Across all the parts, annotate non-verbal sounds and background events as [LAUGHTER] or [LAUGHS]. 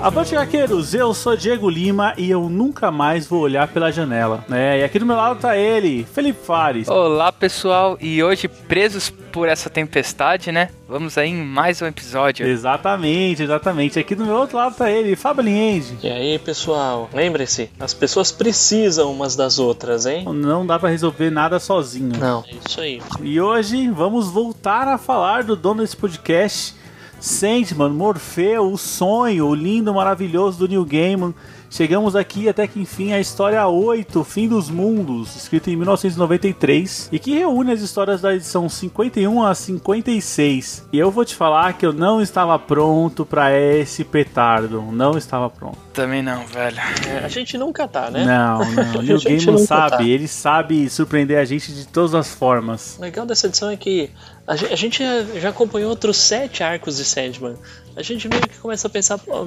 Avante Arqueiros, eu sou Diego Lima e eu nunca mais vou olhar pela janela. né? e aqui do meu lado tá ele, Felipe Fares. Olá pessoal, e hoje presos por essa tempestade, né? Vamos aí em mais um episódio. Exatamente, exatamente. Aqui do meu outro lado tá ele, Fábio Liende. E aí, pessoal, lembre-se, as pessoas precisam umas das outras, hein? Não dá pra resolver nada sozinho. Não, é isso aí. E hoje vamos voltar a falar do dono desse podcast, Sandman, Morfeu, o sonho, o lindo, maravilhoso do Neil Gaiman. Chegamos aqui até que enfim a história 8, Fim dos Mundos, escrita em 1993, e que reúne as histórias da edição 51 a 56. E eu vou te falar que eu não estava pronto para esse petardo, não estava pronto. Também não, velho. É, a gente nunca tá, né? Não, não, [LAUGHS] gente Gaiman sabe, tá. ele sabe surpreender a gente de todas as formas. O legal dessa edição é que a ge- a gente já- já acompanhou outros sete arcos de Sandman. A gente meio que começa a pensar, pô,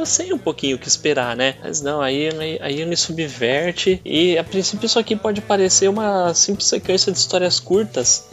eu sei um pouquinho o que esperar, né? Mas não, aí, ele- aí ele subverte e a princípio isso aqui pode parecer uma simples sequência de histórias curtas.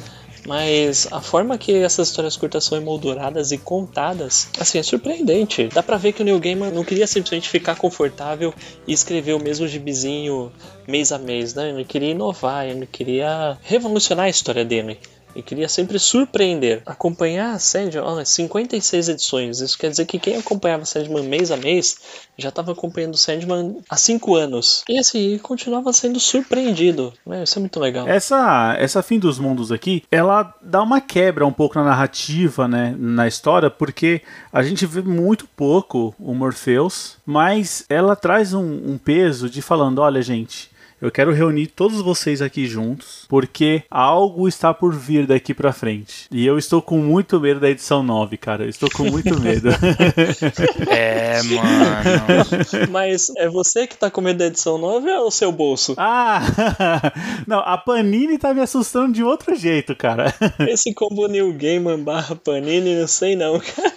Mas a forma que essas histórias curtas são emolduradas e contadas, assim, é surpreendente. Dá pra ver que o Neil Gaiman não queria simplesmente ficar confortável e escrever o mesmo gibizinho mês a mês, né? Ele queria inovar, ele queria revolucionar a história dele. Ele queria sempre surpreender. Acompanhar a Sandman, olha, 56 edições. Isso quer dizer que quem acompanhava Sandman mês a mês já estava acompanhando Sandman há 5 anos. E assim, continuava sendo surpreendido. Né? Isso é muito legal. Essa, essa fim dos mundos aqui, ela dá uma quebra um pouco na narrativa, né, na história, porque a gente vê muito pouco o Morpheus, mas ela traz um, um peso de falando, olha gente, eu quero reunir todos vocês aqui juntos, porque algo está por vir daqui pra frente. E eu estou com muito medo da edição 9, cara. Eu estou com muito medo. [LAUGHS] É, mano. Mas é você que tá com medo da edição 9 ou é o seu bolso? ah! [LAUGHS] Não, a Panini tá me assustando de outro jeito, cara. [LAUGHS] Esse combo New Gaiman barra Panini, não sei não, cara.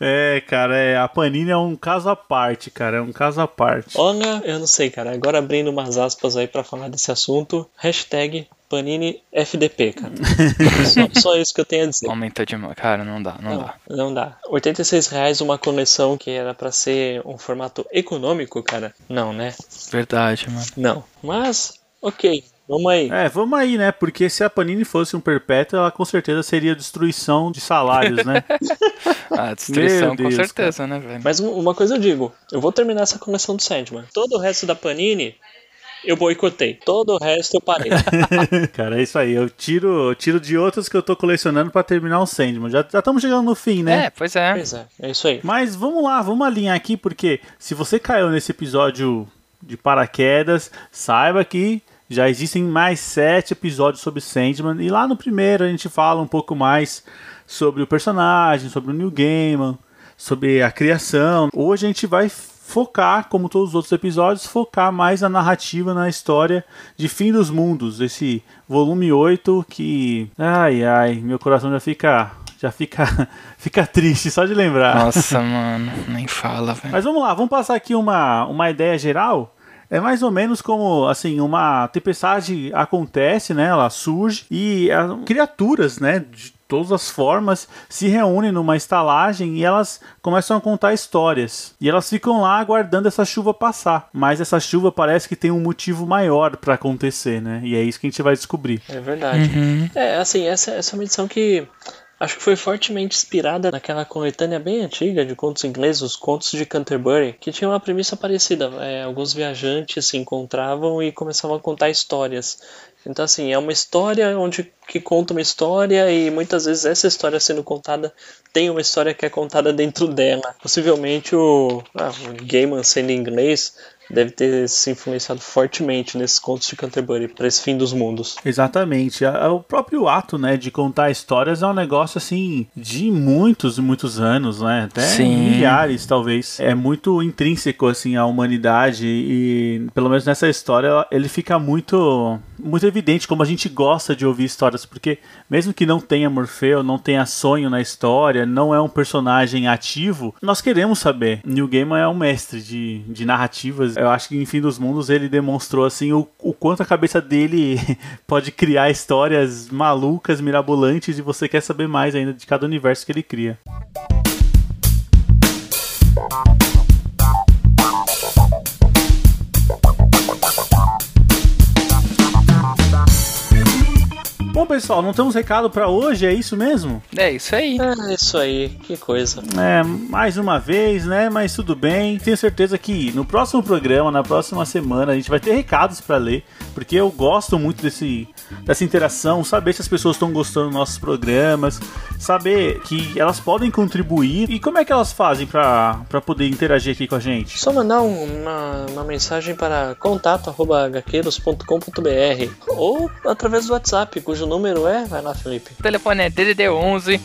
é, cara, é, a Panini é um caso à parte, cara. É um caso à parte. Olha, eu não sei, cara. Agora abrindo umas aspas aí pra falar desse assunto. Hashtag Panini FDP, cara. [LAUGHS] só, só isso que eu tenho a dizer. Aumentou demais. Cara, não dá, não, Não, dá. não dá. 86 reais uma coleção que era pra ser um formato econômico, cara? Não, né? Verdade, mano. Não. Mas, ok. Vamos aí. É, vamos aí, né? Porque se a Panini fosse um perpétuo, ela com certeza seria destruição de salários, né? [LAUGHS] Ah, destruição Meu Deus, com certeza, né, velho? Mas um- uma coisa eu digo. Eu vou terminar essa coleção do Sandman. Todo o resto da Panini, eu boicotei. Todo o resto eu parei. [LAUGHS] cara, é isso aí. Eu tiro, eu tiro de outros que eu tô colecionando pra terminar o Sandman. Já já estamos chegando no fim, né? É, pois é. pois é, é isso aí. Mas vamos lá, vamos alinhar aqui, porque se você caiu nesse episódio de paraquedas, saiba que já existem mais sete episódios sobre Sandman. E lá no primeiro a gente fala um pouco mais sobre o personagem, sobre o New Gaiman, sobre a criação. Hoje a gente vai focar, como todos os outros episódios, focar mais na narrativa, na história de Fim dos Mundos, esse volume 8 que, ai ai, meu coração já fica já fica [LAUGHS] fica triste só de lembrar. Nossa, mano, nem fala, velho. Mas vamos lá, vamos passar aqui uma, uma ideia geral. É mais ou menos como, assim, uma tempestade acontece, né? Ela surge e ah, criaturas, né? De todas as formas se reúnem numa estalagem e elas começam a contar histórias. E elas ficam lá aguardando essa chuva passar. Mas essa chuva parece que tem um motivo maior pra acontecer, né? E é isso que a gente vai descobrir. É verdade. É, assim, essa, essa é uma edição que acho que foi fortemente inspirada naquela coletânea bem antiga de contos ingleses, os Contos de Canterbury, que tinha uma premissa parecida. É, alguns viajantes se encontravam e começavam a contar histórias. Então, assim, é uma história onde que conta uma história e muitas vezes essa história sendo contada tem uma história que é contada dentro dela. Possivelmente o, ah, o Gaiman sendo inglês deve ter se influenciado fortemente nesses contos de Canterbury para esse fim dos mundos. Exatamente. O próprio ato, né, de contar histórias é um negócio assim de muitos e muitos anos, né? Até Sim. milhares, talvez. É muito intrínseco assim à humanidade e pelo menos nessa história ele fica muito muito evidente como a gente gosta de ouvir histórias, porque mesmo que não tenha Morfeu, não tenha sonho na história, não é um personagem ativo, nós queremos saber. Neil Gaiman é um mestre de, de narrativas. Eu acho que em Fim dos Mundos ele demonstrou assim o, o quanto a cabeça dele [LAUGHS] pode criar histórias malucas, mirabolantes e você quer saber mais ainda de cada universo que ele cria. Bom, pessoal, não temos recado pra hoje, é isso mesmo? É isso aí. É isso aí, que coisa. É, mais uma vez, né? Mas tudo bem. Tenho certeza que no próximo programa, na próxima semana, a gente vai ter recados pra ler, porque eu gosto muito desse, dessa interação, saber se as pessoas estão gostando dos nossos programas, saber que elas podem contribuir e como é que elas fazem pra poder interagir aqui com a gente. Só mandar um- uma, uma mensagem para contato.hqueiros.com.br ou através do WhatsApp, cujo número é. Vai lá, Felipe. O telefone é DDD 11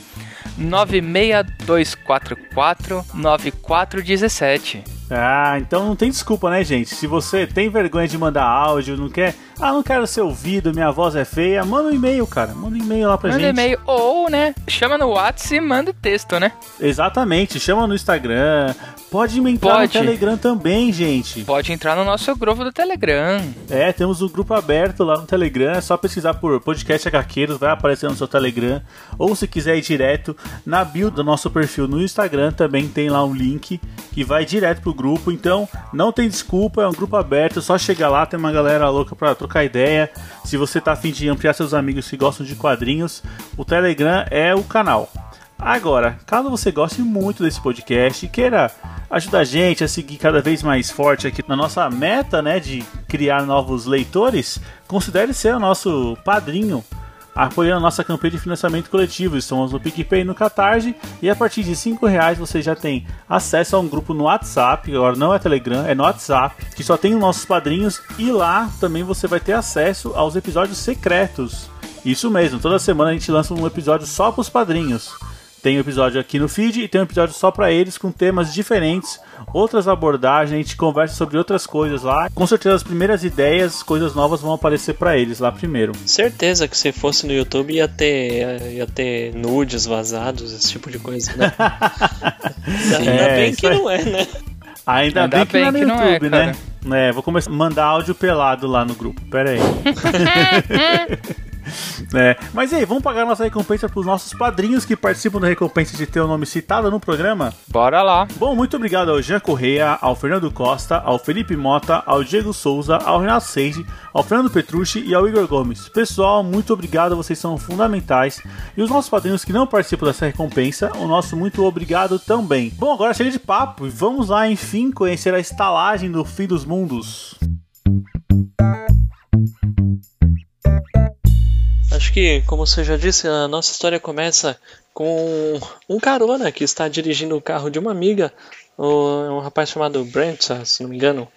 96244 9417. Ah, então não tem desculpa, né, gente? Se você tem vergonha de mandar áudio, não quer. Ah, não quero ser ouvido, minha voz é feia, manda um e-mail, cara. Manda um e-mail lá pra Manda gente. e-mail ou, né, chama no WhatsApp e manda texto, né? Exatamente, chama no Instagram. Pode entrar Pode. no Telegram também, gente. Pode entrar no nosso grupo do Telegram. É, temos o grupo aberto lá no Telegram. É só pesquisar por podcast HQueiros, vai aparecer no seu Telegram. Ou se quiser ir direto, na bio do nosso perfil no Instagram também tem lá um link que vai direto pro grupo. Então não tem desculpa, é um grupo aberto. É só chegar lá, tem uma galera louca pra trocar ideia. Se você tá afim de ampliar seus amigos que gostam de quadrinhos, o Telegram é o canal. Agora, caso você goste muito desse podcast e queira ajudar a gente a seguir cada vez mais forte aqui na nossa meta, né, de criar novos leitores, considere ser o nosso padrinho, apoiando a nossa campanha de financiamento coletivo. Estamos no PicPay e no Catarse, e a partir de 5 reais você já tem acesso a um grupo no WhatsApp, agora não é Telegram, é no WhatsApp, que só tem os nossos padrinhos, e lá também você vai ter acesso aos episódios secretos. Isso mesmo, toda semana a gente lança um episódio só para os padrinhos. Tem um episódio aqui no feed e tem um episódio só para eles com temas diferentes, outras abordagens, a gente conversa sobre outras coisas lá. Com certeza as primeiras ideias, coisas novas vão aparecer para eles lá primeiro. Certeza que se fosse no YouTube ia ter, ia ter nudes vazados, esse tipo de coisa, né? [LAUGHS] Ainda É, bem que não é, né? Ainda, Ainda bem que não é no bem é, YouTube, né? É, vou começar a mandar áudio pelado lá no grupo. Pera aí. [LAUGHS] É, mas e aí, vamos pagar nossa recompensa para os nossos padrinhos que participam da recompensa de ter o nome citado no programa? Bora lá. Bom, muito obrigado ao Jean Correia, ao Fernando Costa, ao Felipe Mota, ao Diego Souza, ao Renato Seide, ao Fernando Petrucci e ao Igor Gomes. Pessoal, muito obrigado, vocês são fundamentais. E os nossos padrinhos que não participam dessa recompensa, o nosso muito obrigado também. Bom, agora chega de papo e vamos lá, enfim, conhecer a estalagem do fim dos mundos. Acho que, como você já disse, a nossa história começa com um carona que está dirigindo o carro de uma amiga, o- um rapaz chamado Brent, se não me engano.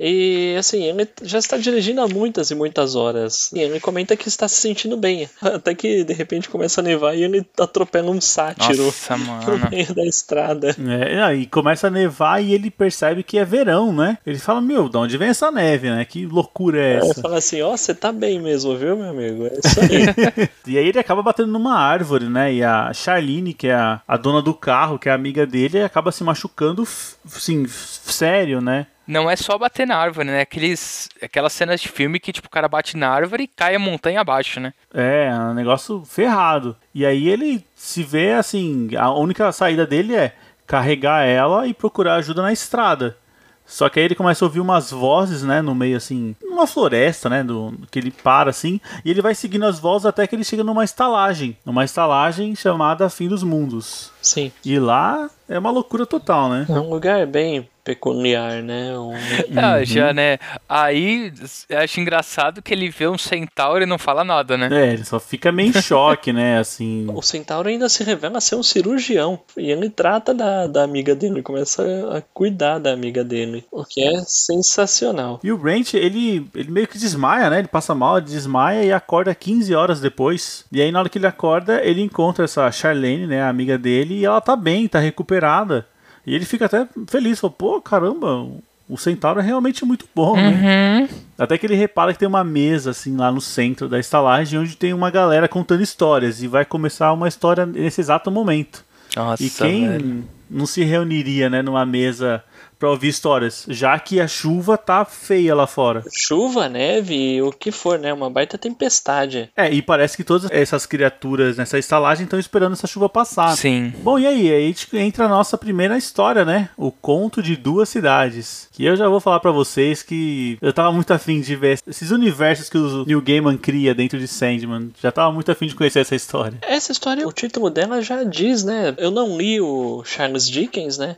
E assim, ele já está dirigindo há muitas e muitas horas. E ele comenta que está se sentindo bem. [LAUGHS] Até que de repente começa a nevar e ele atropela um sátiro Nossa, [LAUGHS] no meio da estrada. É, aí começa a nevar e ele percebe que é verão, né? Ele fala, meu, de onde vem essa neve, né? Que loucura é Ela essa? fala assim: Ó, você tá bem mesmo, viu, meu amigo? É isso aí. [LAUGHS] E aí ele acaba batendo numa árvore, né? E a Charlene, que é a, a dona do carro, que é a amiga dele, acaba se machucando, assim, f- sério, né? Não é só bater na árvore, né? Aqueles, aquelas cenas de filme que, tipo, o cara bate na árvore e cai a montanha abaixo, né? É, é um negócio ferrado. E aí ele se vê assim, a única saída dele é carregar ela e procurar ajuda na estrada. Só que aí ele começa a ouvir umas vozes, né, no meio assim, numa floresta, né, do, que ele para assim, e ele vai seguindo as vozes até que ele chega numa estalagem, numa estalagem chamada Fim dos Mundos. Sim. E lá é uma loucura total, né? É um lugar bem peculiar, né? Um- Ah, já, né? Aí eu acho engraçado que ele vê um centauro e não fala nada, né? É, ele só fica meio em [LAUGHS] choque, né, assim. O centauro ainda se revela ser um cirurgião. E ele trata da, da amiga dele, ele começa a cuidar da amiga dele. O que é sensacional. E o Brent, ele, ele meio que desmaia, né? Ele passa mal, ele desmaia e acorda 15 horas depois. E aí, na hora que ele acorda, ele encontra essa Charlene, né? A amiga dele, e ela tá bem, tá recuperada. E ele fica até feliz, fala, pô, caramba, o Centauro é realmente muito bom, né? Uhum. Até que ele repara que tem uma mesa, assim, lá no centro da estalagem, onde tem uma galera contando histórias. E vai começar uma história nesse exato momento. Nossa, E quem velho. não se reuniria, né, numa mesa pra ouvir histórias, já que a chuva tá feia lá fora. Chuva, neve, o que for, né? Uma baita tempestade. É, e parece que todas essas criaturas nessa estalagem estão esperando essa chuva passar. Sim. Bom, e aí? Aí entra a nossa primeira história, né? O Conto de Duas Cidades. Que eu já vou falar pra vocês que eu tava muito afim de ver esses universos que o Neil Gaiman cria dentro de Sandman. Já tava muito afim de conhecer essa história. Essa história, o título dela já diz, né? Eu não li o Charles Dickens, né?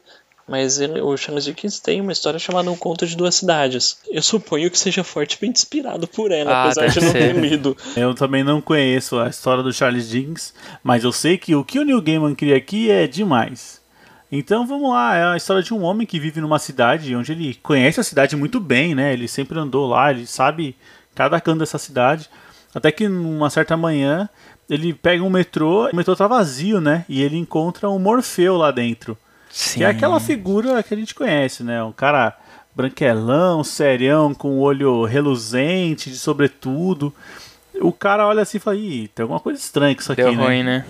Mas ele- o Charles Dickens tem uma história chamada Um Conto de Duas Cidades. Eu suponho que seja fortemente inspirado por ela, Ah, apesar de não ter lido. Eu também não conheço a história do Charles Dickens, mas eu sei que o que o Neil Gaiman cria aqui é demais. Então vamos lá, é a história de um homem que vive numa cidade onde ele conhece a cidade muito bem, né? Ele sempre andou lá, ele sabe cada canto dessa cidade. Até que numa certa manhã ele pega um metrô, o metrô tá vazio, né? E ele encontra um Morfeu lá dentro. Sim. Que é aquela figura que a gente conhece, né? Um cara branquelão, serião, com o olho reluzente, de sobretudo. O cara olha assim e fala, Ih, tem alguma coisa estranha com isso aqui, Deu né? ruim, né?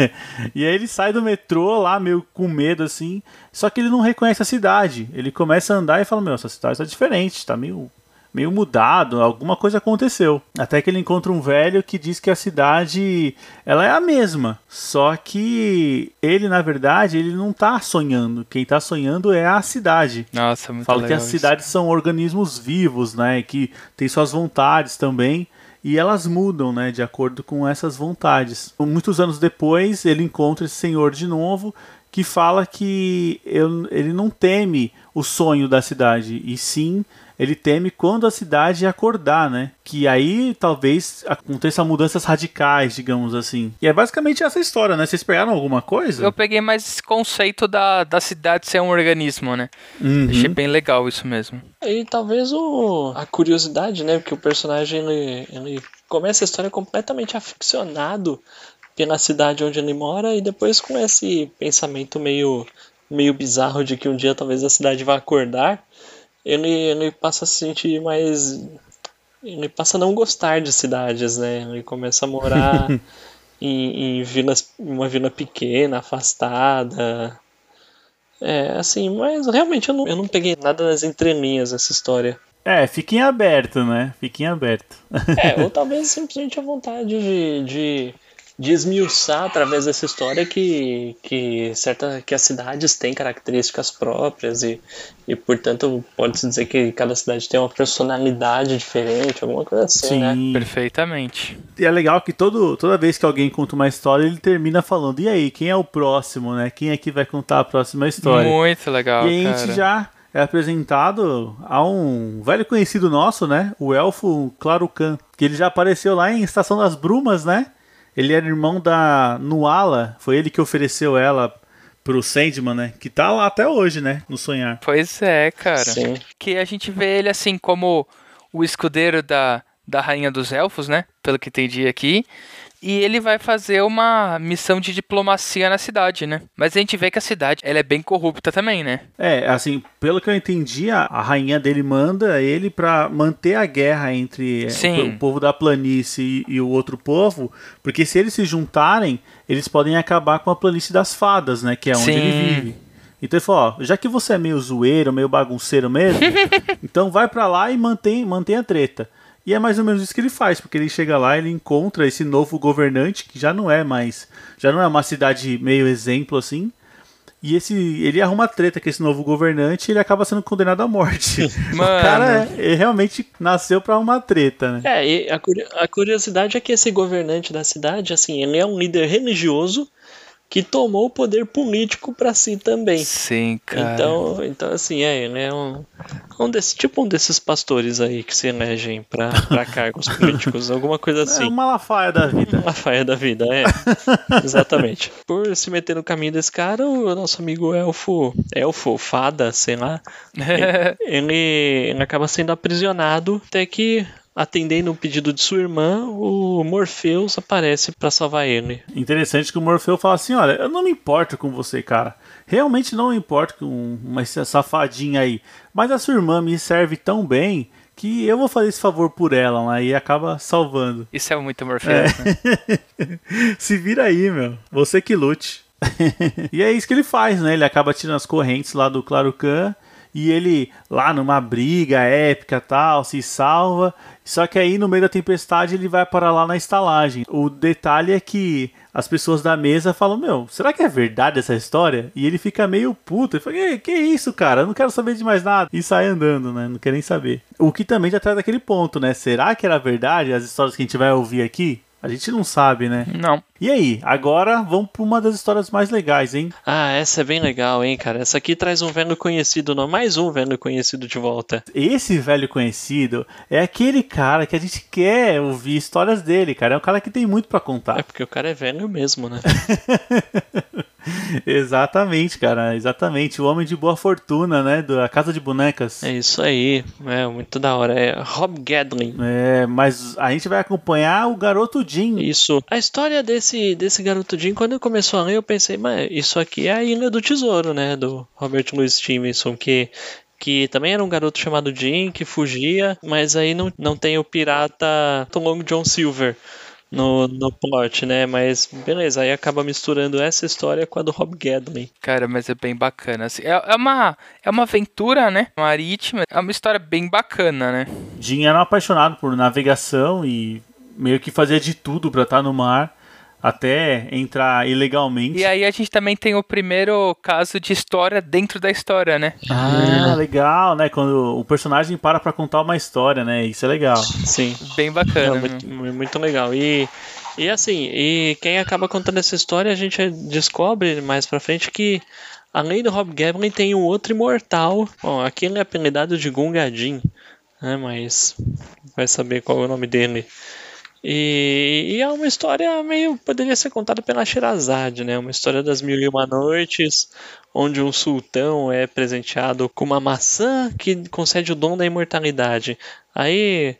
[LAUGHS] e aí ele sai do metrô lá, meio com medo, assim. Só que ele não reconhece a cidade. Ele começa a andar e fala, meu, essa cidade tá diferente, tá meio, meio mudado, alguma coisa aconteceu. Até que ele encontra um velho que diz que a cidade, ela é a mesma. Só que ele, na verdade, ele não tá sonhando. Quem tá sonhando é a cidade. Nossa, muito Fala que as isso. cidades são organismos vivos, né? Que têm suas vontades também. E elas mudam, né? De acordo com essas vontades. Muitos anos depois, ele encontra esse senhor de novo que fala que ele não teme o sonho da cidade, e sim ele teme quando a cidade acordar, né? Que aí talvez aconteça mudanças radicais, digamos assim. E é basicamente essa história, né? Vocês pegaram alguma coisa? Eu peguei mais esse conceito da, da cidade ser um organismo, né? Uhum. Achei bem legal isso mesmo. E talvez o, a curiosidade, né? Porque o personagem ele, ele começa a história completamente aficionado pela cidade onde ele mora e depois com esse pensamento meio, meio bizarro de que um dia talvez a cidade vá acordar, ele, ele passa a se sentir mais. Ele passa a não gostar de cidades, né? Ele começa a morar [LAUGHS] em, em vilas, uma vila pequena, afastada. É, assim, mas realmente eu não, eu não peguei nada das entrelinhas dessa história. É, fiquem aberto, né? Fiquem aberto. É, [LAUGHS] ou talvez simplesmente a vontade de, de, de esmiuçar através dessa história que, que, certa, que as cidades têm características próprias e, e portanto, pode-se dizer que cada cidade tem uma personalidade diferente, alguma coisa assim, né? Sim. Perfeitamente. E é legal que todo, toda vez que alguém conta uma história, ele termina falando: e aí, quem é o próximo, né? Quem é que vai contar a próxima história? Muito legal, e a cara. gente já é apresentado a um velho conhecido nosso, né? O elfo Clarucan, que ele já apareceu lá em Estação das Brumas, né? Ele era irmão da Nuala, foi ele que ofereceu ela pro Sandman, né? Que tá lá até hoje, né? No sonhar. Pois é, cara. Sim. Que a gente vê ele assim como o escudeiro da, da Rainha dos Elfos, né? Pelo que entendi aqui. E ele vai fazer uma missão de diplomacia na cidade, né? Mas a gente vê que a cidade ela é bem corrupta também, né? É, assim, pelo que eu entendi, a, a rainha dele manda ele pra manter a guerra entre é, Sim. o povo da planície e, e o outro povo, porque se eles se juntarem, eles podem acabar com a planície das fadas, né, que é onde Sim. ele vive. Então ele falou, ó, já que você é meio zoeiro, meio bagunceiro mesmo, [LAUGHS] então vai pra lá e mantém, mantém a treta. E é mais ou menos isso que ele faz, porque ele chega lá, ele encontra esse novo governante, que já não é mais, já não é uma cidade meio exemplo assim. E esse, ele arruma treta com esse novo governante e ele acaba sendo condenado à morte. [LAUGHS] O Mano. cara é- ele realmente nasceu pra uma treta, né? É, e a, a curiosidade é que esse governante da cidade, assim, ele é um líder religioso que tomou o poder político pra si também. Sim, cara. Então, então assim, é, ele é um, um desse, tipo um desses pastores aí que se elegem pra, pra [LAUGHS] cargos políticos, alguma coisa É assim. uma Malafaia da vida. Uma faia da vida, é. [LAUGHS] Exatamente. Por se meter no caminho desse cara, o nosso amigo elfo, elfo, fada, sei lá, [LAUGHS] ele, ele acaba sendo aprisionado até que, atendendo o pedido de sua irmã, o Morpheus aparece pra salvar ele. Interessante que o Morfeu fala assim: olha, eu não me importo com você, cara. Realmente não me importo com uma safadinha aí. Mas a sua irmã me serve tão bem que eu vou fazer esse favor por ela, né? E acaba salvando. Isso é muito Morpheus, né? [LAUGHS] Se vira aí, meu. Você que lute. [LAUGHS] e é isso que ele faz, né? Ele acaba tirando as correntes lá do Claro Khan. E ele, lá numa briga épica tal, se salva. Só que aí, no meio da tempestade, ele vai para lá na estalagem. O detalhe é que as pessoas da mesa falam: Meu, será que é verdade essa história? E ele fica meio puto. Ele fala: Que, isso, cara? Eu não quero saber de mais nada. E sai andando, né? Não quer nem saber. O que também já traz daquele ponto, né? Será que era verdade as histórias que a gente vai ouvir aqui? A gente não sabe, né? Não. E aí, agora vamos para uma das histórias mais legais, hein? Ah, essa é bem legal, hein, cara? Essa aqui traz um velho conhecido, não, mais um velho conhecido de volta. Esse velho conhecido é aquele cara que a gente quer ouvir histórias dele, cara. É um cara que tem muito para É contar. porque o cara é velho mesmo, né? [LAUGHS] exatamente, cara. Exatamente. O homem de boa fortuna, né? Da Casa de Bonecas. É isso aí. É muito da hora. É Rob Gadlin. É, mas a gente vai acompanhar o garoto Jim. Isso. A história desse, desse garoto Jim, quando eu começou a ler, eu pensei, mas isso aqui é a Ilha do Tesouro, né? Do Robert Louis Stevenson, que, que também era um garoto chamado Jim, que fugia, mas aí não, não tem o pirata Tom Long John Silver. No, no plot, né? Mas beleza, aí acaba misturando essa história com a do Rob Gadlin. Cara, mas é bem bacana. Assim. É, é uma, é uma aventura, né? Marítima. É uma história bem bacana, né? Jim era um apaixonado por navegação e meio que fazia de tudo para estar no mar até entrar ilegalmente. E aí a gente também tem o primeiro caso de história dentro da história, né? Ah, legal, né? Quando o personagem para pra contar uma história, né? Isso é legal. Sim. Bem É, bacana. muito, muito legal. E, e assim, e quem acaba contando essa história, a gente descobre mais pra frente que além do Rob Gadlin tem um outro imortal. Bom, aqui ele é apelidado de Gungadin, né? Mas vai saber qual é o nome dele. E, e é uma história meio. poderia ser contada pela Sherazade, né? Uma história das mil e uma noites, onde um sultão é presenteado com uma maçã que concede o dom da imortalidade. Aí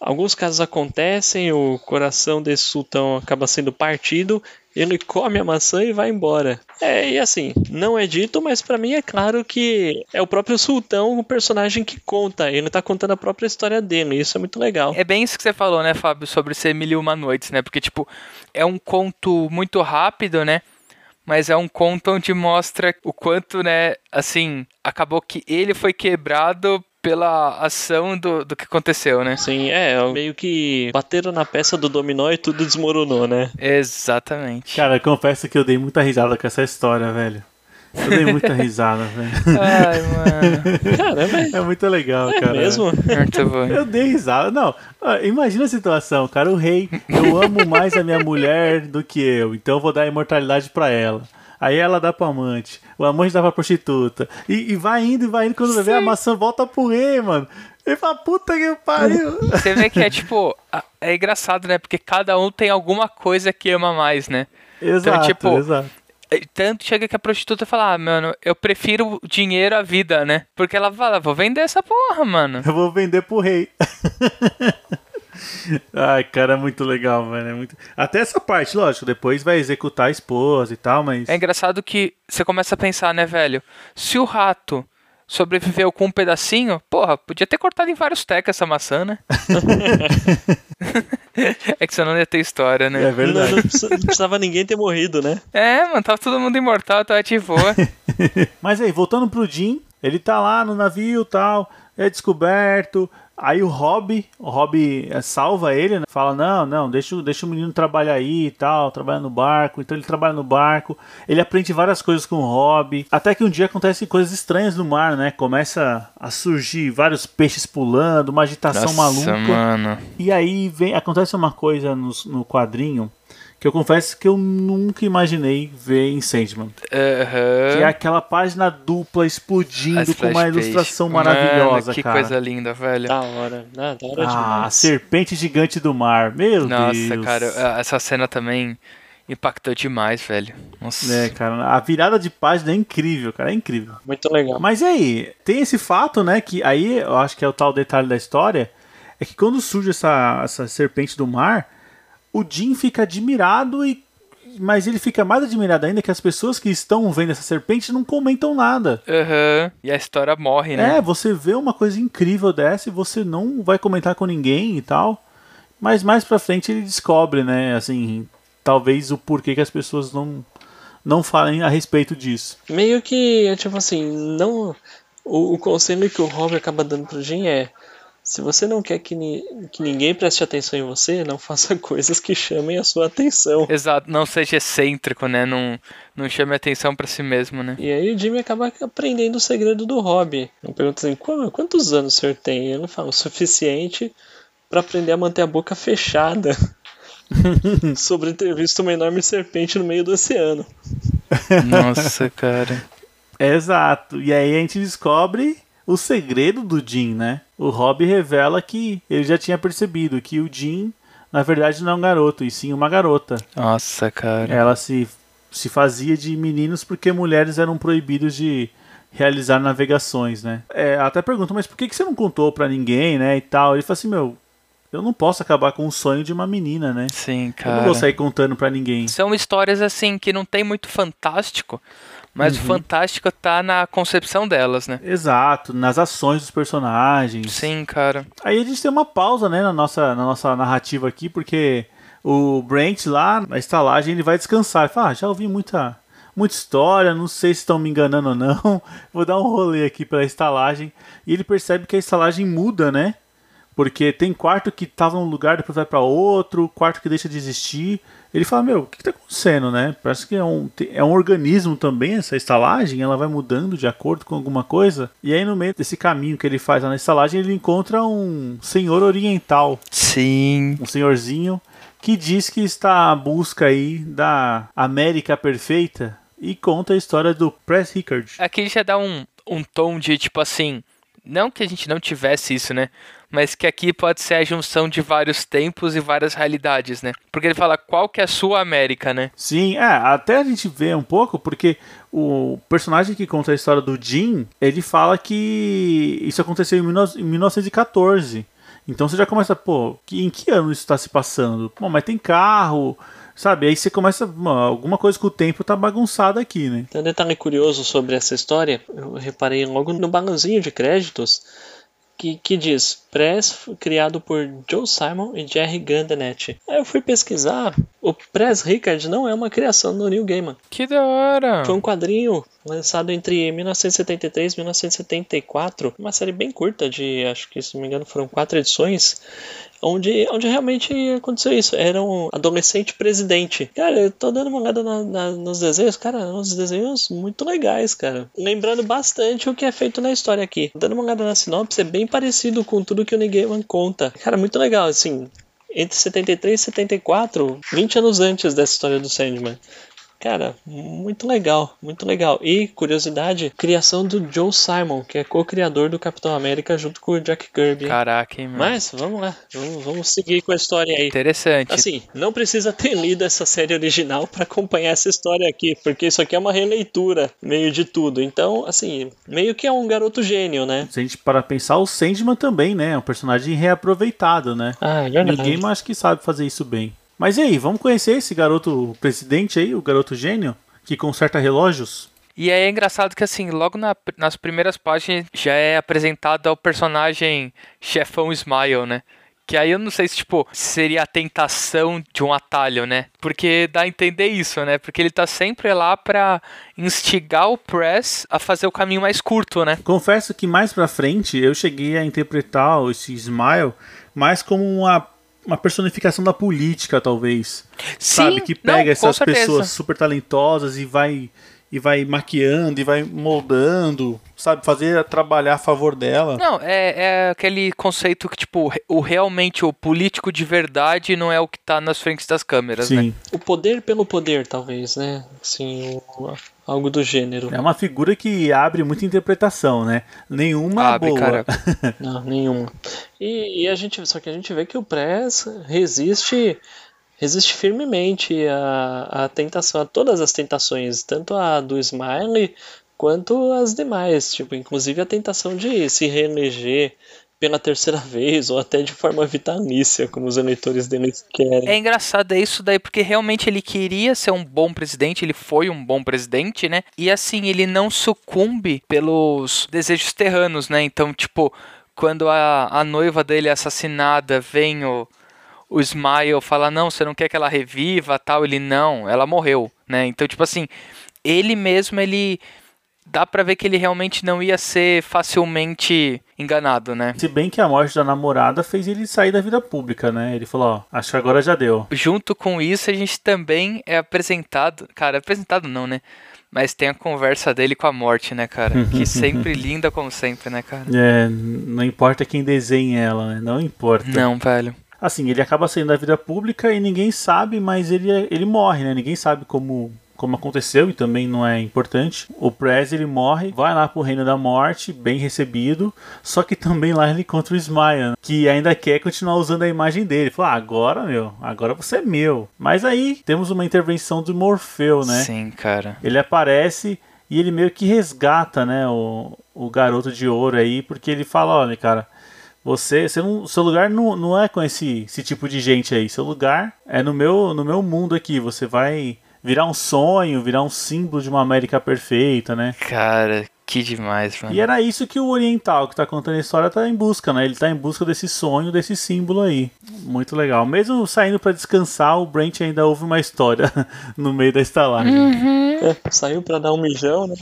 Alguns casos acontecem, o coração desse sultão acaba sendo partido, ele come a maçã e vai embora. É, e assim, não é dito, mas pra mim é claro que é o próprio sultão o personagem que conta, ele tá contando a própria história dele, isso é muito legal. É bem isso que você falou, né, Fábio, sobre ser mil e uma noites, né? Porque, tipo, é um conto muito rápido, né? Mas é um conto onde mostra o quanto, né, assim, acabou que ele foi quebrado pela ação do, do que aconteceu, né? Sim, é, meio que bateram na peça do dominó e tudo desmoronou, né? Exatamente. Cara, eu confesso que eu dei muita risada com essa história, velho. Eu dei muita [LAUGHS] risada, velho. Ai, mano. Caramba, É muito legal, é cara. mesmo? Muito bom. Eu dei risada. Não, imagina a situação, cara. O rei, eu amo mais a minha mulher do que eu, então eu vou dar imortalidade pra ela. Aí ela dá pro amante, o amante dá pra prostituta. E, e vai indo e vai indo, quando vai ver a maçã volta pro rei, mano. Ele fala, puta que pariu. Você vê que é [LAUGHS] tipo. É engraçado, né? Porque cada um tem alguma coisa que ama mais, né? exato, tipo, exato. E Tanto chega que a prostituta fala, ah, mano, eu prefiro dinheiro à vida, né? Porque ela fala, vou vender essa porra, mano. Eu vou vender pro rei. [LAUGHS] Ai, cara, é muito legal, velho. É muito... Até essa parte, lógico, depois vai executar a esposa e tal, mas. É engraçado que você começa a pensar, né, velho? Se o rato sobreviveu com um pedacinho, porra, podia ter cortado em vários tecos essa maçã, né? [LAUGHS] é que senão não ia ter história, É né? Não, verdade. não precisa- não precisava ninguém ter morrido, né? É, mano, tava todo mundo imortal, tava de boa. [LAUGHS] Mas aí, voltando pro Jim, ele tá lá no navio tal, é descoberto. Aí o Rob, o Rob eh, salva ele, né? Fala, não, não, deixa, o- deixa o menino trabalhar aí e tal, trabalha no barco. Então ele trabalha no barco, ele aprende várias coisas com o Rob. Até que um dia acontecem coisas estranhas no mar, né? Começa a surgir vários peixes pulando, uma agitação Nossa, maluca. mano. E aí vem, acontece uma coisa no, no quadrinho que eu confesso que eu nunca imaginei ver em Sandman. Aham. Que é aquela página dupla explodindo As com uma page. ilustração Mano, maravilhosa, que cara. coisa linda, velho. Da hora, né? Da hora Ah, a serpente gigante do mar. Meu Nossa, Deus. cara, a- essa cena também impactou demais, velho. Nossa. É, cara, a virada de página é incrível, cara, é incrível. Muito legal. Mas e aí, tem esse fato, né, que aí eu acho que é o tal detalhe da história, é que quando surge essa, essa serpente do mar, o Jim fica admirado e mas ele fica mais admirado ainda que as pessoas que estão vendo essa serpente não comentam nada. Aham. E a história morre, né? É, você vê uma coisa incrível dessa e você não vai comentar com ninguém e tal. Mas mais pra frente ele descobre, né, assim, talvez o porquê que as pessoas não não falem a respeito disso. Meio que, é tipo assim, não. O, o conselho que o Rob acaba dando pro Jim é: se você não quer que, ni- que ninguém preste atenção em você, não faça [LAUGHS] coisas que chamem a sua atenção. Exato, não seja excêntrico, né? Não, não chame atenção pra si mesmo, né? E aí o Jimmy acaba aprendendo o segredo do Rob. Ele pergunta assim: "Qu- quantos anos o senhor tem? Ele fala: o suficiente pra aprender a manter a boca fechada. [LAUGHS] Sobre ter visto uma enorme serpente no meio do oceano. Nossa, cara. [LAUGHS] Exato. E aí a gente descobre o segredo do Jim, né? O Rob revela que ele já tinha percebido que o Jim, na verdade, não é um garoto, e sim uma garota. Nossa, cara. Ela se, se fazia de meninos porque mulheres eram proibidos de realizar navegações, né? É, até pergunta, mas por que, que você não contou pra ninguém, né? E tal. Ele fala assim, meu, eu não posso acabar com o sonho de uma menina, né? Sim, Eu não cara. vou sair contando pra ninguém. São histórias assim que não tem muito fantástico, mas o fantástico tá na concepção delas, né? Exato, nas ações dos personagens. Sim, cara. Aí a gente tem uma pausa, né, na nossa, na nossa narrativa aqui, porque o Brent lá na estalagem ele vai descansar. Ele fala, ah, já ouvi muita, muita história, não sei se estão me enganando ou não. [LAUGHS] Vou dar um rolê aqui pela estalagem. E ele percebe que a estalagem muda, né? Porque tem quarto que tava num lugar, depois vai pra outro, quarto que deixa de existir. Ele fala, meu, o que, que tá acontecendo, né? Parece que é um, é um organismo também, essa estalagem, ela vai mudando de acordo com alguma coisa. E aí, no meio desse caminho que ele faz lá na estalagem, ele encontra um senhor oriental, Sim. um senhorzinho, que diz que está à busca aí da América perfeita e conta a história do Press Rickard. Aqui já dá um, um tom de tipo assim. Não que a gente não tivesse isso, né? Mas que aqui pode ser a junção de vários tempos e várias realidades, né? Porque ele fala qual que é a sua América, né? Sim, é, até a gente vê um pouco, porque o personagem que conta a história do Jim, ele fala que isso aconteceu em 19 em 1914. Então você já começa, pô, em que ano isso está se passando? Bom, mas tem carro, sabe? Aí você começa, mano, alguma coisa com o tempo tá bagunçada aqui, né? Tem um detalhe curioso sobre essa história, eu reparei logo no balãozinho de créditos, que, que diz Press criado por Joe Simon e Jerry Gandanet. Aí eu fui pesquisar, o Press Rickard não é uma criação do Neil Gaiman. Que da hora! Foi um quadrinho lançado entre 1973 e 1974, uma série bem curta de, acho que se não me engano foram quatro edições, onde, onde realmente aconteceu isso. Era um adolescente presidente. Cara, eu tô dando uma olhada na- na- nos desenhos, cara, uns desenhos muito legais, cara. Lembrando bastante o que é feito na história aqui. Dando uma olhada na sinopse, é bem parecido com tudo que o Neil Gaiman conta. Cara, muito legal, assim. Entre 73 e 74, 20 anos antes dessa história do Sandman. Cara, muito legal, muito legal. E, curiosidade, criação do Joe Simon, que é co-criador do Capitão América junto com o Jack Kirby. Caraca, hein, mano. Mas, vamos lá, vamos, vamos seguir com a história aí. Interessante. Assim, não precisa ter lido essa série original para acompanhar essa história aqui, porque isso aqui é uma releitura, meio de tudo. Então, assim, meio que é um garoto gênio, né? Se a gente para pensar, o Sandman também, né? É um personagem reaproveitado, né? Ah, é verdade. Ninguém mais que sabe fazer isso bem. Mas e aí, vamos conhecer esse garoto presidente aí, o garoto gênio, que conserta relógios? E aí é engraçado que, assim, logo na- nas primeiras páginas já é apresentado o personagem chefão Smile, né? Que aí eu não sei se, tipo, seria a tentação de um atalho, né? Porque dá a entender isso, né? Porque ele tá sempre lá pra instigar o Press a fazer o caminho mais curto, né? Confesso que mais pra frente eu cheguei a interpretar esse Smile mais como uma, uma personificação da política, talvez. Sabe? Sim, Que não, pega com essas certeza. pessoas super talentosas e vai e vai maquiando e vai moldando, sabe? Fazer trabalhar a favor dela. Não, é, é aquele conceito que, tipo, o realmente o político de verdade não é o que tá nas frentes das câmeras, né? Sim. O poder pelo poder, talvez, né? Assim, o- algo do gênero. É uma figura que abre muita interpretação, né? Nenhuma Abre, boa. cara. [LAUGHS] Não, nenhuma. E, e a gente, só que a gente vê que o Press resiste, resiste firmemente à, à tentação, a todas as tentações, tanto a do Smiley quanto as demais, tipo, inclusive a tentação de se reeleger pela terceira vez ou até de forma vitalícia, como os eleitores dele querem. É engraçado é isso daí, porque realmente ele queria ser um bom presidente, ele foi um bom presidente, né? E assim, ele não sucumbe pelos desejos terranos, né? Então, tipo, quando a, a noiva dele é assassinada, vem o, o Smile falar, não, você não quer que ela reviva, tal, ele, não, ela morreu, né? Então, tipo assim, ele mesmo, ele... Dá pra ver que ele realmente não ia ser facilmente enganado, né? Se bem que a morte da namorada fez ele sair da vida pública, né? Ele falou, ó, acho que agora já deu. junto com isso, a gente também é apresentado. Cara, apresentado não, né? Mas tem a conversa dele com a morte, né, cara? [LAUGHS] Que sempre linda como sempre, né, cara? É, não importa quem desenha ela, né? Não importa. Não, velho. Assim, ele acaba saindo da vida pública e ninguém sabe, mas ele, ele morre, né? Ninguém sabe como, como aconteceu e também não é importante. O Prez, ele morre, vai lá pro Reino da Morte, bem recebido, só que também lá ele encontra o Smile, né? que ainda quer continuar usando a imagem dele. Fala, ah, agora, meu, agora você é meu. Mas aí temos uma intervenção do Morfeu, né? Sim, cara. Ele aparece e ele meio que resgata, né, o, o garoto de ouro aí, porque ele fala, olha, cara, você, você não, seu lugar não, não é com esse, esse tipo de gente aí, seu lugar é no meu, no meu mundo aqui, você vai virar um sonho, virar um símbolo de uma América perfeita, né? Cara, que demais, mano. E era isso que o oriental que tá contando a história tá em busca, né? Ele tá em busca desse sonho, desse símbolo aí. Muito legal. Mesmo saindo para descansar, o Brent ainda ouve uma história [LAUGHS] no meio da estalagem. É, saiu pra dar um mijão, né?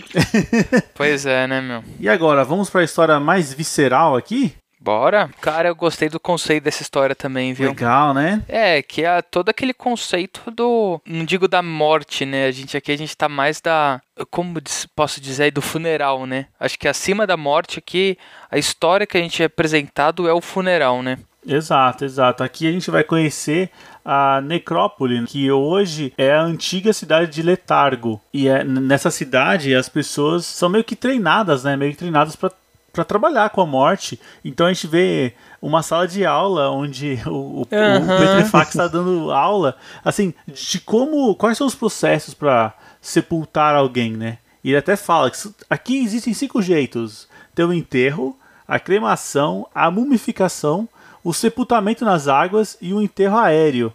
Pois é, né, meu? E agora, vamos para a história mais visceral aqui? Bora? Cara, eu gostei do conceito dessa história também, viu? Legal, né? É, que é todo aquele conceito do. Não digo da morte, né? A gente aqui a gente tá mais da. Como posso dizer? Do funeral, né? Acho que acima da morte aqui, a história que a gente é apresentado é o funeral, né? Exato, exato. Aqui a gente vai conhecer a Necrópole, que hoje é a antiga cidade de Letargo. E é, nessa cidade as pessoas são meio que treinadas, né? Meio que treinadas para para trabalhar com a morte. Então a gente vê uma sala de aula onde [LAUGHS] o, o, Aham. o Petrifax está dando aula, assim, de como, quais são os processos para sepultar alguém, né? E ele até fala que aqui existem cinco jeitos: tem o enterro, a cremação, a mumificação, o sepultamento nas águas e o enterro aéreo.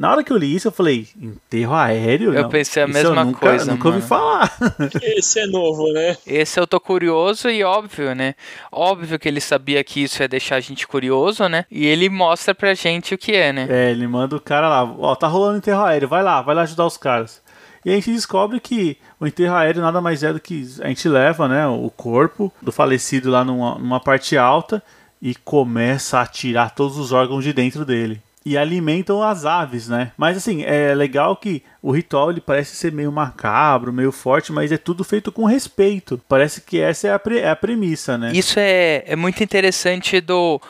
Na hora que eu li isso, eu falei, enterro aéreo? Eu Não, pensei a isso mesma eu nunca, coisa, Nunca ouvi mano. falar. [LAUGHS] Esse é novo, né? Esse eu tô curioso e óbvio, né? Óbvio que ele sabia que isso ia deixar a gente curioso, né? E ele mostra pra gente o que é, né? É, ele manda o cara lá, ó, tá rolando enterro aéreo, vai lá, vai lá ajudar os caras. E a gente descobre que o enterro aéreo nada mais é do que a gente leva, né, o corpo do falecido lá numa, numa parte alta e começa a tirar todos os órgãos de dentro dele. E alimentam as aves, né? Mas assim, é legal que o ritual ele parece ser meio macabro, meio forte, mas é tudo feito com respeito. Parece que essa é a, pre- é a premissa, né? Isso é, é muito interessante do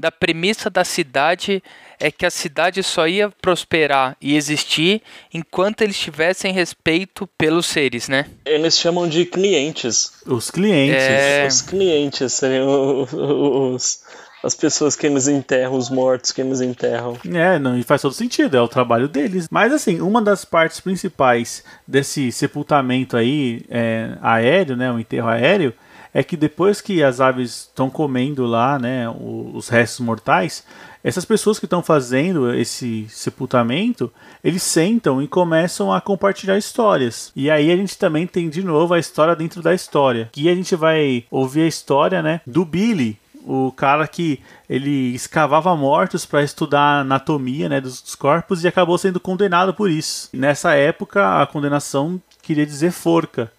da premissa da cidade é que a cidade só ia prosperar e existir enquanto eles tivessem respeito pelos seres, né? Eles chamam de clientes. Os clientes. É. Os clientes seriam o- os, as pessoas que eles enterram, os mortos que eles enterram. É, não, e faz todo sentido, é o trabalho deles. Mas assim, uma das partes principais desse sepultamento aí é, aéreo, né, o enterro aéreo, é que depois que as aves estão comendo lá, né, os restos mortais, essas pessoas que estão fazendo esse sepultamento, eles sentam e começam a compartilhar histórias. E aí a gente também tem de novo a história dentro da história. Que a gente vai ouvir a história, né, do Billy, o cara que ele escavava mortos para estudar anatomia né, dos, dos corpos e acabou sendo condenado por isso. Nessa época, a condenação queria dizer forca.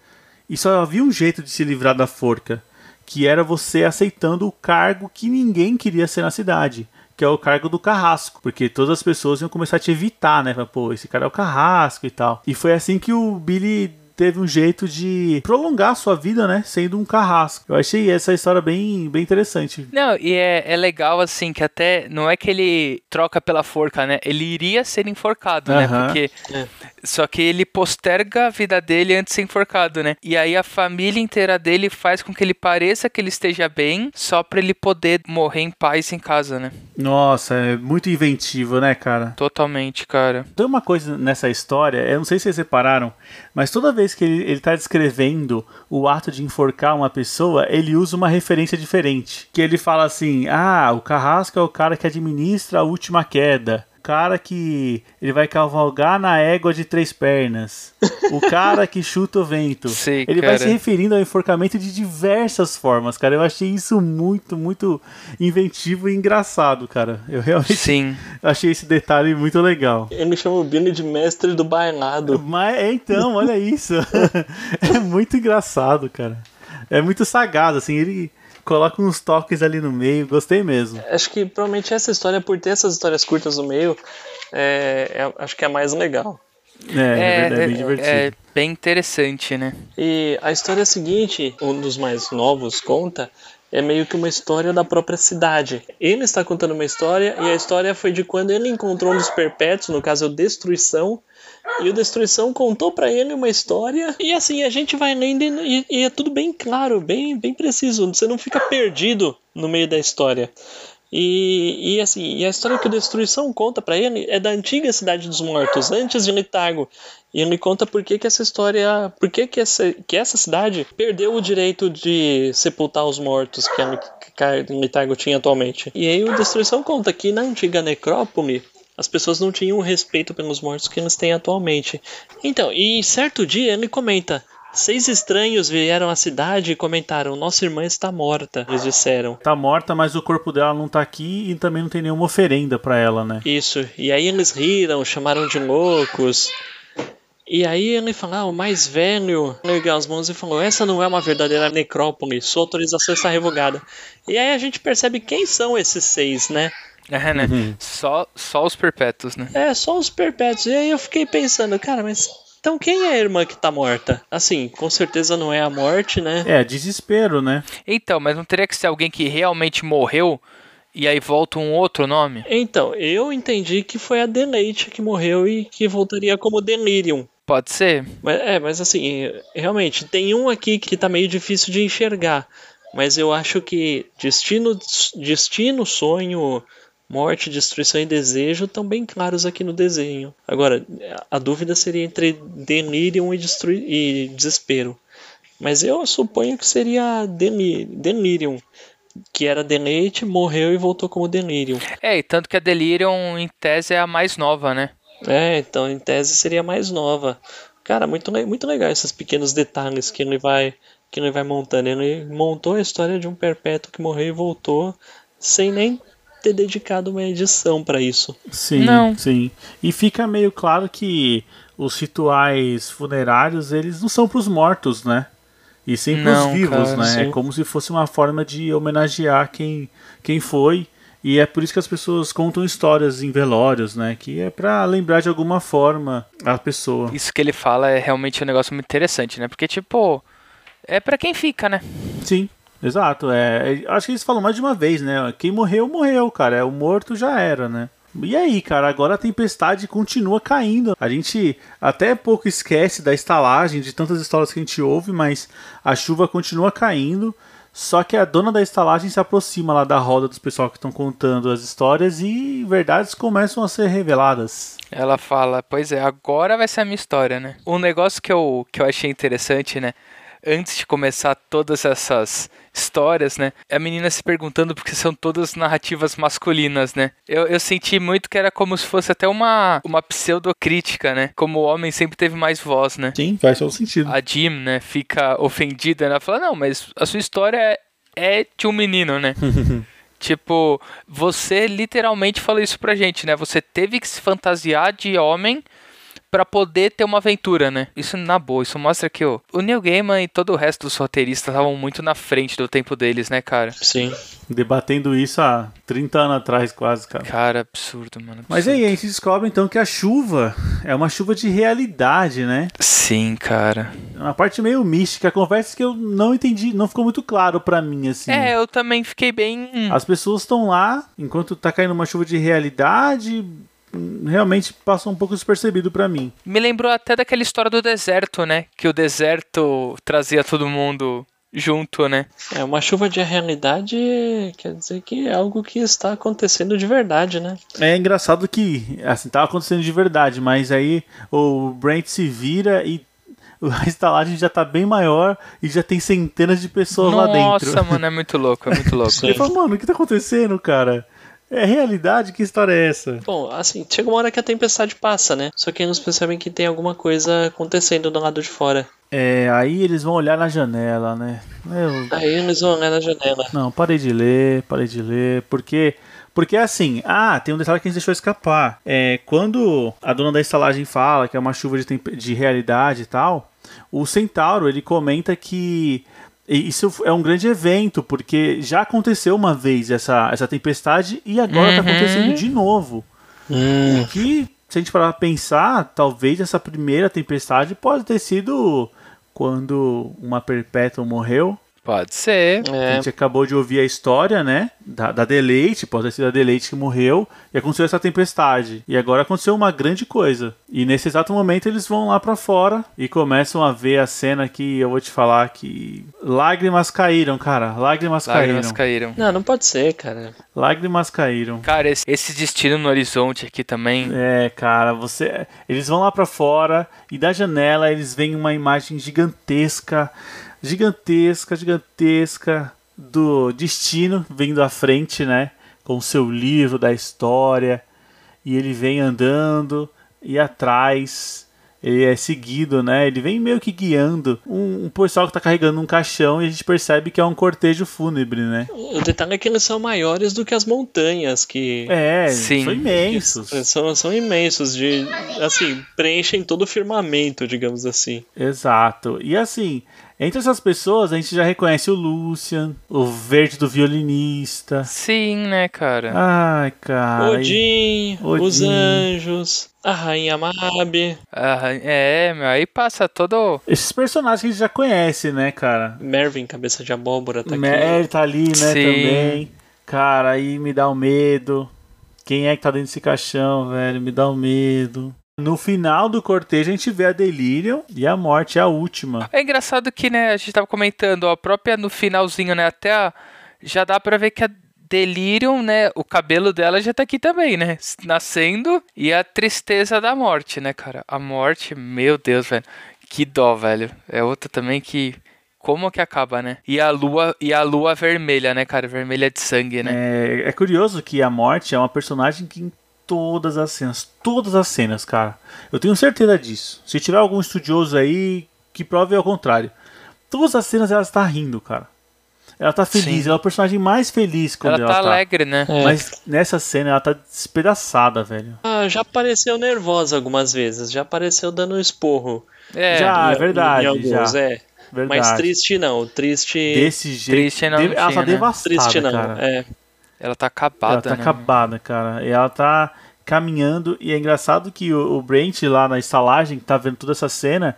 E só havia um jeito de se livrar da forca, que era você aceitando o cargo que ninguém queria ser na cidade, que é o cargo do carrasco, porque todas as pessoas iam começar a te evitar, né? Pô, esse cara é o carrasco e tal. E foi assim que o Billy teve um jeito de prolongar a sua vida, né? Sendo um carrasco. Eu achei essa história bem, bem interessante. Não, e é, é legal assim que até não é que ele troca pela forca, né? Ele iria ser enforcado, né? Porque É. só que ele posterga a vida dele antes de ser enforcado, né? E aí a família inteira dele faz com que ele pareça que ele esteja bem, só pra ele poder morrer em paz em casa, né? Nossa, é muito inventivo, né, cara? Totalmente, cara. Tem uma coisa nessa história, eu não sei se vocês repararam, mas toda vez que ele, ele tá descrevendo o ato de enforcar uma pessoa, ele usa uma referência diferente. Que ele fala assim: ah, o carrasco é o cara que administra a última queda. O cara que ele vai cavalgar na égua de três pernas. O cara que chuta o vento. [LAUGHS] Sei, ele vai cara. se referindo ao enforcamento de diversas formas, cara. Eu achei isso muito, muito inventivo e engraçado, cara. Eu realmente Sim. achei esse detalhe muito legal. Ele chama o Billy de mestre do bailado. Mas é, então, olha isso. [LAUGHS] é muito engraçado, cara. É muito sagaz, assim, ele coloca uns toques ali no meio, gostei mesmo. Acho que provavelmente essa história, por ter essas histórias curtas no meio, é, é- acho que é a mais legal. É, é, verdade, é bem divertido. é bem interessante, né? E a história seguinte, um dos mais novos conta, é meio que uma história da própria cidade. Ele está contando uma história e a história foi de quando ele encontrou um dos perpétuos, no caso o Destruição, e o Destruição contou pra ele uma história e assim a gente vai lendo e, e é tudo bem claro, bem bem preciso, você não fica perdido no meio da história. E, e assim, e a história que o Destruição conta pra ele é da antiga cidade dos mortos, antes de Litago. E ele conta por que, que essa história. Por que, que, essa, que essa cidade perdeu o direito de sepultar os mortos que a Litago tinha atualmente. E aí o Destruição conta que na antiga necrópole as pessoas não tinham o respeito pelos mortos que eles têm atualmente. Então, e certo dia ele comenta. Seis estranhos vieram à cidade e comentaram: Nossa irmã está morta. Eles disseram. Tá morta, mas o corpo dela não tá aqui e também não tem nenhuma oferenda pra ela, né? Isso. E aí eles riram, chamaram de loucos. E aí ele falou, ah, o mais velho ergueu as mãos e falou, essa não é uma verdadeira necrópole, sua autorização está revogada. E aí a gente percebe quem são esses seis, né? É, né? Só, só os perpétuos, né? É, só os perpétuos. E aí eu fiquei pensando, cara, mas então quem é a irmã que tá morta? Assim, com certeza não é a morte, né? É, desespero, né? Então, mas não teria que ser alguém que realmente morreu e aí volta um outro nome? Então, eu entendi que foi a Deleite que morreu e que voltaria como Delirium. Pode ser? Mas, é, mas assim, realmente, tem um aqui que tá meio difícil de enxergar. Mas eu acho que destino, destino, sonho, morte, destruição e desejo estão bem claros aqui no desenho. Agora, a dúvida seria entre delirium e, destrui e desespero. Mas eu suponho que seria deli delirium. Que era deleite, morreu e voltou como delirium. É, e tanto que a Delirium, em tese, é a mais nova, né? É, então em tese seria mais nova. Cara, muito, le- muito legal esses pequenos detalhes que ele vai que ele vai montando. Ele montou a história de um perpétuo que morreu e voltou sem nem ter dedicado uma edição pra isso. Sim, Não. sim. E fica meio claro que os rituais funerários, eles não são pros mortos, né? E sim pros Não, vivos, cara, né? É sim. como se fosse uma forma de homenagear quem, quem foi. E é por isso que as pessoas contam histórias em velórios, né? Que é pra lembrar de alguma forma a pessoa. Isso que ele fala é realmente um negócio muito interessante, né? Porque, tipo, é pra quem fica, né? Sim, exato. É, é- acho que eles falam mais de uma vez, né? Quem morreu, morreu, cara. É, o morto já era, né? E aí, cara, agora a tempestade continua caindo. A gente até pouco esquece da estalagem, de tantas histórias que a gente ouve, mas a chuva continua caindo. Só que a dona da estalagem se aproxima lá da roda dos pessoal que estão contando as histórias e verdades começam a ser reveladas. Ela fala, pois é, agora vai ser a minha história, né? Um negócio que eu, que eu achei interessante, né? Antes de começar todas essas histórias, né? A menina se perguntando porque são todas narrativas masculinas, né? Eu, eu senti muito que era como se fosse até uma, uma pseudocrítica, né? Como o homem sempre teve mais voz, né? Sim, faz todo sentido. A Jim, né, fica ofendida, né? Ela fala, não, mas a sua história é, é de um menino, né? [LAUGHS] tipo, você literalmente falou isso pra gente, né? Você teve que se fantasiar de homem pra poder ter uma aventura, né? Isso na boa, isso mostra que o, o Neil Gaiman e todo o resto dos roteiristas estavam muito na frente do tempo deles, né, cara? Sim. Debatendo isso há 30 anos atrás, quase, cara. Cara, absurdo, mano. Mas absurdo. aí, a gente descobre então que a chuva é uma chuva de realidade, né? Sim, cara. É uma parte meio mística, confesso que eu não entendi, não ficou muito claro pra mim, assim. É, eu também fiquei bem. As pessoas estão lá, enquanto tá caindo uma chuva de realidade, realmente passou um pouco despercebido pra mim. Me lembrou até daquela história do deserto, né? Que o deserto trazia todo mundo junto, né? É, uma chuva de realidade quer dizer que é algo que está acontecendo de verdade, né? É engraçado que, assim, tava acontecendo de verdade, mas aí o Brent se vira e a estalagem já tá bem maior e já tem centenas de pessoas lá dentro. Nossa, mano, é muito louco, é muito [LAUGHS] louco. Ele fala, mano, o que tá acontecendo, cara? É realidade? Que história é essa? Bom, assim, chega uma hora que a tempestade passa, né? Só que eles percebem que tem alguma coisa acontecendo do lado de fora. É, aí eles vão olhar na janela, né? Eu- Aí eles vão olhar na janela. Não, parei de ler, parei de ler, porque. Porque assim, ah, tem um detalhe que a gente deixou escapar. É, quando a dona da estalagem fala que é uma chuva de, de realidade e tal, o Centauro ele comenta que isso é um grande evento, porque já aconteceu uma vez essa, essa tempestade e agora tá Uhum. acontecendo de novo. O que, se a gente parar pra pensar, talvez essa primeira tempestade pode ter sido quando uma Perpétua morreu. Pode ser. A É, gente acabou de ouvir a história, né? Da, da Deleite, pode ter sido a Deleite que morreu, e aconteceu essa tempestade. E agora aconteceu uma grande coisa. E nesse exato momento eles vão lá pra fora e começam a ver a cena que eu vou te falar que. Lágrimas caíram, cara. Lágrimas, Lágrimas caíram. caíram. não, não pode ser, cara. Lágrimas caíram. Cara, esse, esse destino no horizonte aqui também. É, cara, você. Eles vão lá pra fora e da janela eles veem uma imagem gigantesca, gigantesca, gigantesca do destino vindo à frente, né? Com o seu livro da história. E ele vem andando e atrás ele é seguido, né? Ele vem meio que guiando um, um pessoal que tá carregando um caixão e a gente percebe que é um cortejo fúnebre, né? O detalhe é que eles são maiores do que as montanhas, que É, Sim. são imensos. são, são imensos, de assim, preenchem todo o firmamento, digamos assim. Exato. E assim, entre essas pessoas a gente já reconhece o Lucian, o verde do violinista. Sim, né, cara? Ai, cara. Odin, Odin. os anjos, a rainha Mabe, Ah, é, meu, aí passa todo. Esses personagens que a gente já conhece, né, cara? Mervyn, cabeça de abóbora, tá aqui. Mer tá ali, né, Sim. também. Cara, aí me dá o medo. Quem é que tá dentro desse caixão, velho? Me dá o medo. No final do cortejo a gente vê a Delirium e a morte é a última. É engraçado que, né, a gente tava comentando, ó, a própria no finalzinho, né, até a... já dá pra ver que a Delirium, né, o cabelo dela já tá aqui também, né, nascendo, e a tristeza da morte, né, cara, a morte, meu Deus, velho, que dó, velho, é outra também que... Como que acaba, né? E a lua, e a lua vermelha, né, cara? Vermelha de sangue, né? É, é curioso que a morte é uma personagem que em todas as cenas, todas as cenas, cara. Eu tenho certeza disso. Se tiver algum estudioso aí que prove ao contrário. Todas as cenas ela está rindo, cara. Ela tá feliz, Sim. ela é o personagem mais feliz quando Ela ela, tá tá. alegre, né? É. Mas nessa cena ela tá despedaçada, velho. Ah, já apareceu nervosa algumas vezes, já apareceu dando esporro. É, Já. É verdade, em alguns, já. é. Verdade. Mas triste não, triste. Desse jeito. Triste não de- ela tá né? devastada, Triste não, cara. é. Ela tá acabada, ela tá né? acabada, cara. E ela tá caminhando. E é engraçado que o, o Brent lá na estalagem, que tá vendo toda essa cena,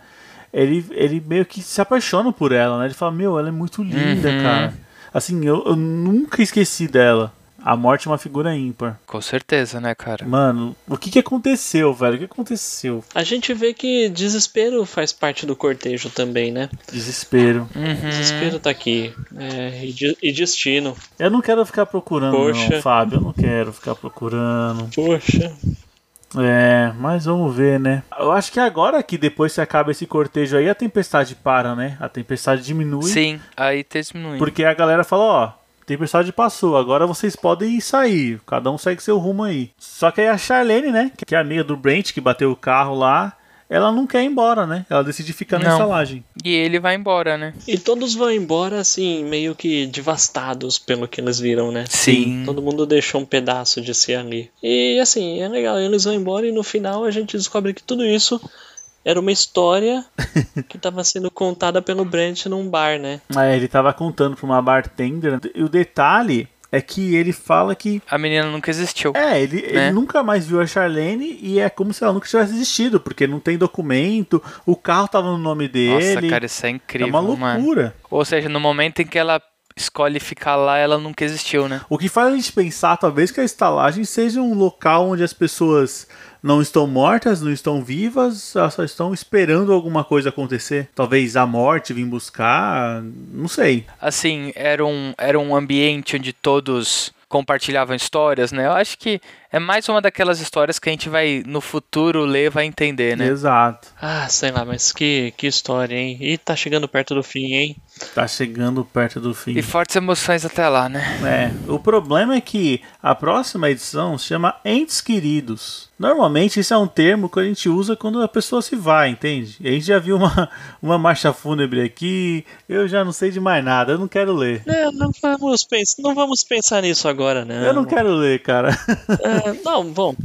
ele, ele meio que se apaixona por ela, né? Ele fala, meu, ela é muito linda, Uhum. cara. Assim, eu, eu nunca esqueci dela. A morte é uma figura ímpar. Com certeza, né, cara? Mano, o que que aconteceu, velho? O que aconteceu? A gente vê que desespero faz parte do cortejo também, né? Desespero. Uhum. Desespero tá aqui. É, e, de- e destino. Eu não quero ficar procurando, não, Poxa. Fábio. Eu não quero ficar procurando. Poxa. É, mas vamos ver, né? Eu acho que agora que depois que acaba esse cortejo aí, a tempestade para, né? A tempestade diminui. Sim, aí diminui. Porque a galera fala, ó, tempestade passou, agora vocês podem sair, cada um segue seu rumo aí. Só que aí a Charlene, né, que é amiga do Brent, que bateu o carro lá, ela não quer ir embora, né? Ela decide ficar na Não. estalagem. E ele vai embora, né? E todos vão embora, assim, meio que devastados pelo que eles viram, né? Sim. Todo mundo deixou um pedaço de si ali. E assim, é legal, eles vão embora e no final a gente descobre que tudo isso era uma história [LAUGHS] que estava sendo contada pelo Brent num bar, né? É, ele tava contando pra uma bartender. E o detalhe é que ele fala que. A menina nunca existiu. É, ele, ele Né? nunca mais viu a Charlene e é como se ela nunca tivesse existido, porque não tem documento, o carro tava no nome dele. Nossa, cara, isso é é incrível, uma mano. loucura. Ou seja, no momento em que ela escolhe ficar lá, ela nunca existiu, né? O que faz a gente pensar, talvez, que a estalagem seja um local onde as pessoas não estão mortas, não estão vivas, elas só estão esperando alguma coisa acontecer. Talvez a morte vir buscar, não sei. Assim, era um, era um ambiente onde todos compartilhavam histórias, né? Eu acho que é mais uma daquelas histórias que a gente vai, no futuro, ler vai entender, né? Exato. Ah, sei lá, mas que, que história, hein? E tá chegando perto do fim, hein? Tá chegando perto do fim. E fortes emoções até lá, né? É, o problema é que a próxima edição se chama Entes Queridos. Normalmente isso é um termo que a gente usa quando a pessoa se vai, entende? E a gente já viu uma, uma marcha fúnebre aqui, eu já não sei de mais nada, eu não quero ler. Não, não vamos, pens não vamos pensar nisso agora, né? Eu não quero ler, cara. É, não, bom.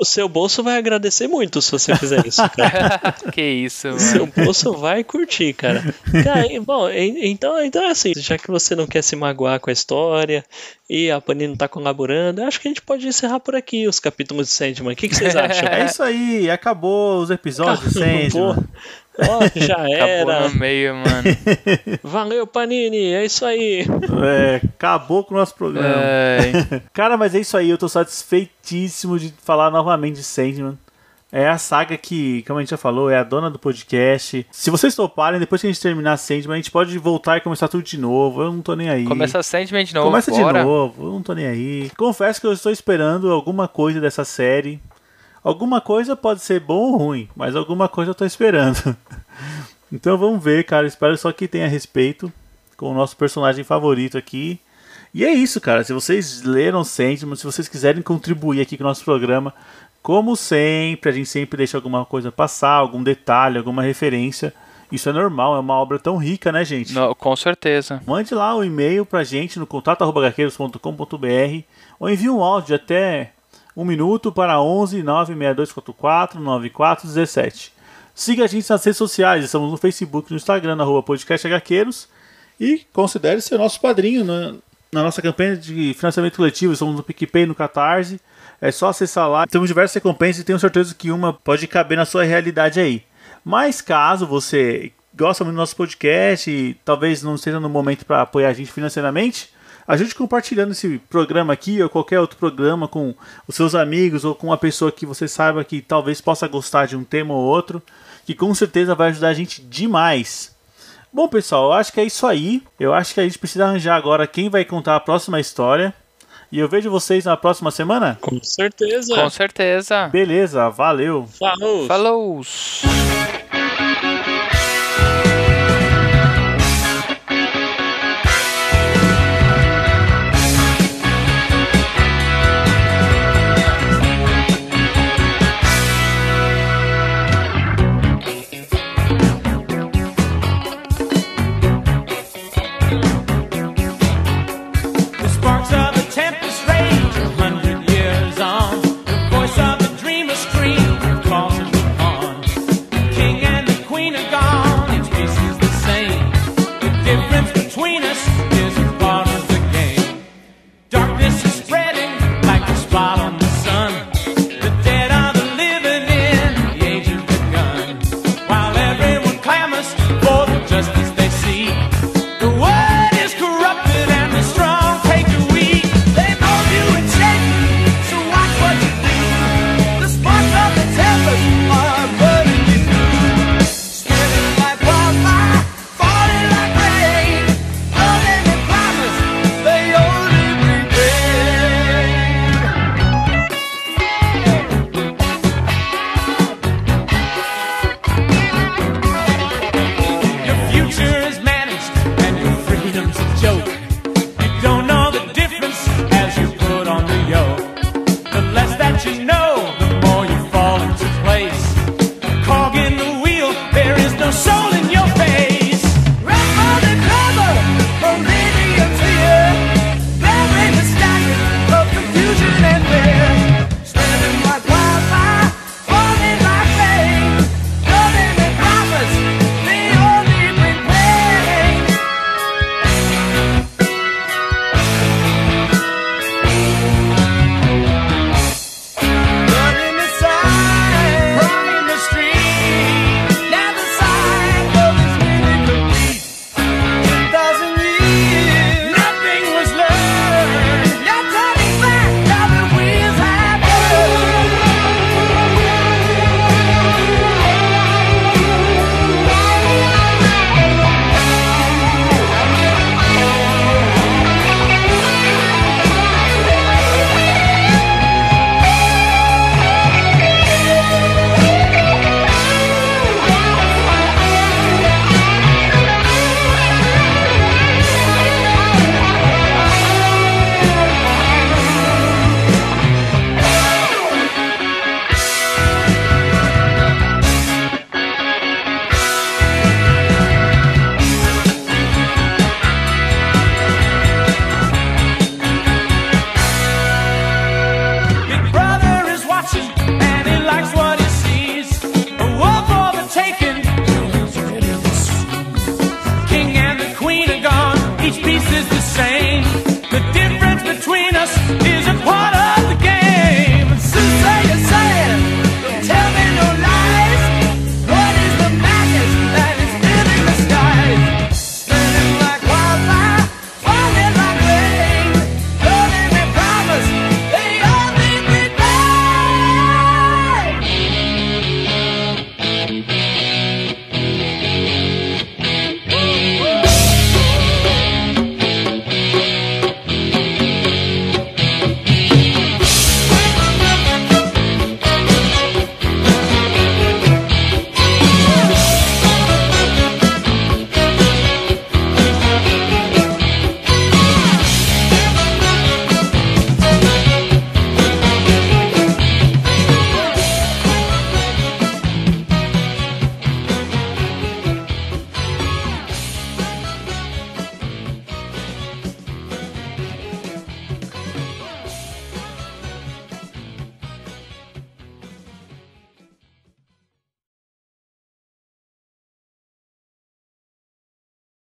O seu bolso vai agradecer muito se você fizer isso, cara. [LAUGHS] que isso, mano. seu bolso vai curtir, cara. Cara, bom, então, então é assim, já que você não quer se magoar com a história e a Panini não tá colaborando, eu acho que a gente pode encerrar por aqui os capítulos de Sandman. O que, que vocês [LAUGHS] acham? É isso aí, acabou os episódios, Pô, Sandman. [LAUGHS] Ó, [LAUGHS] já Acabou era. no meio, mano. [LAUGHS] Valeu, Panini. É isso aí. É, acabou com o nosso programa. Ai. [LAUGHS] Cara, mas é isso aí, eu tô satisfeitíssimo de falar novamente de Sandman. É a saga que, como a gente já falou, é a dona do podcast. Se vocês toparem, depois que a gente terminar Sandman, a gente pode voltar e começar tudo de novo. Eu não tô nem aí. Começa Sandman de novo, Começa bora. de novo, eu não tô nem aí. Confesso que eu estou esperando alguma coisa dessa série. Alguma coisa pode ser bom ou ruim, mas alguma coisa eu tô esperando. [LAUGHS] então vamos ver, cara. Espero só que tenha respeito com o nosso personagem favorito aqui. E é isso, cara. Se vocês leram Sandman, se vocês quiserem contribuir aqui com o nosso programa, como sempre, a gente sempre deixa alguma coisa passar, algum detalhe, alguma referência. Isso é normal, é uma obra tão rica, né, gente? No- com certeza. Mande lá um e-mail pra gente no contato.gaqueiros.com.br ou envie um áudio até um minuto para 11 96244 9417. Siga a gente nas redes sociais, estamos no Facebook, no Instagram, na rua Podcast Hqueiros e considere ser nosso padrinho na, na nossa campanha de financiamento coletivo, estamos no PicPay, no Catarse. É só acessar lá. Temos diversas recompensas e tenho certeza que uma pode caber na sua realidade aí. Mas caso você gosta muito do nosso podcast e talvez não esteja no momento para apoiar a gente financeiramente, ajude compartilhando esse programa aqui ou qualquer outro programa com os seus amigos ou com uma pessoa que você saiba que talvez possa gostar de um tema ou outro, que com certeza vai ajudar a gente demais. Bom, pessoal, eu acho que é isso aí. Eu acho que a gente precisa arranjar agora quem vai contar a próxima história. E eu vejo vocês na próxima semana. Com certeza. Com certeza. Beleza, valeu. Falou. Falou!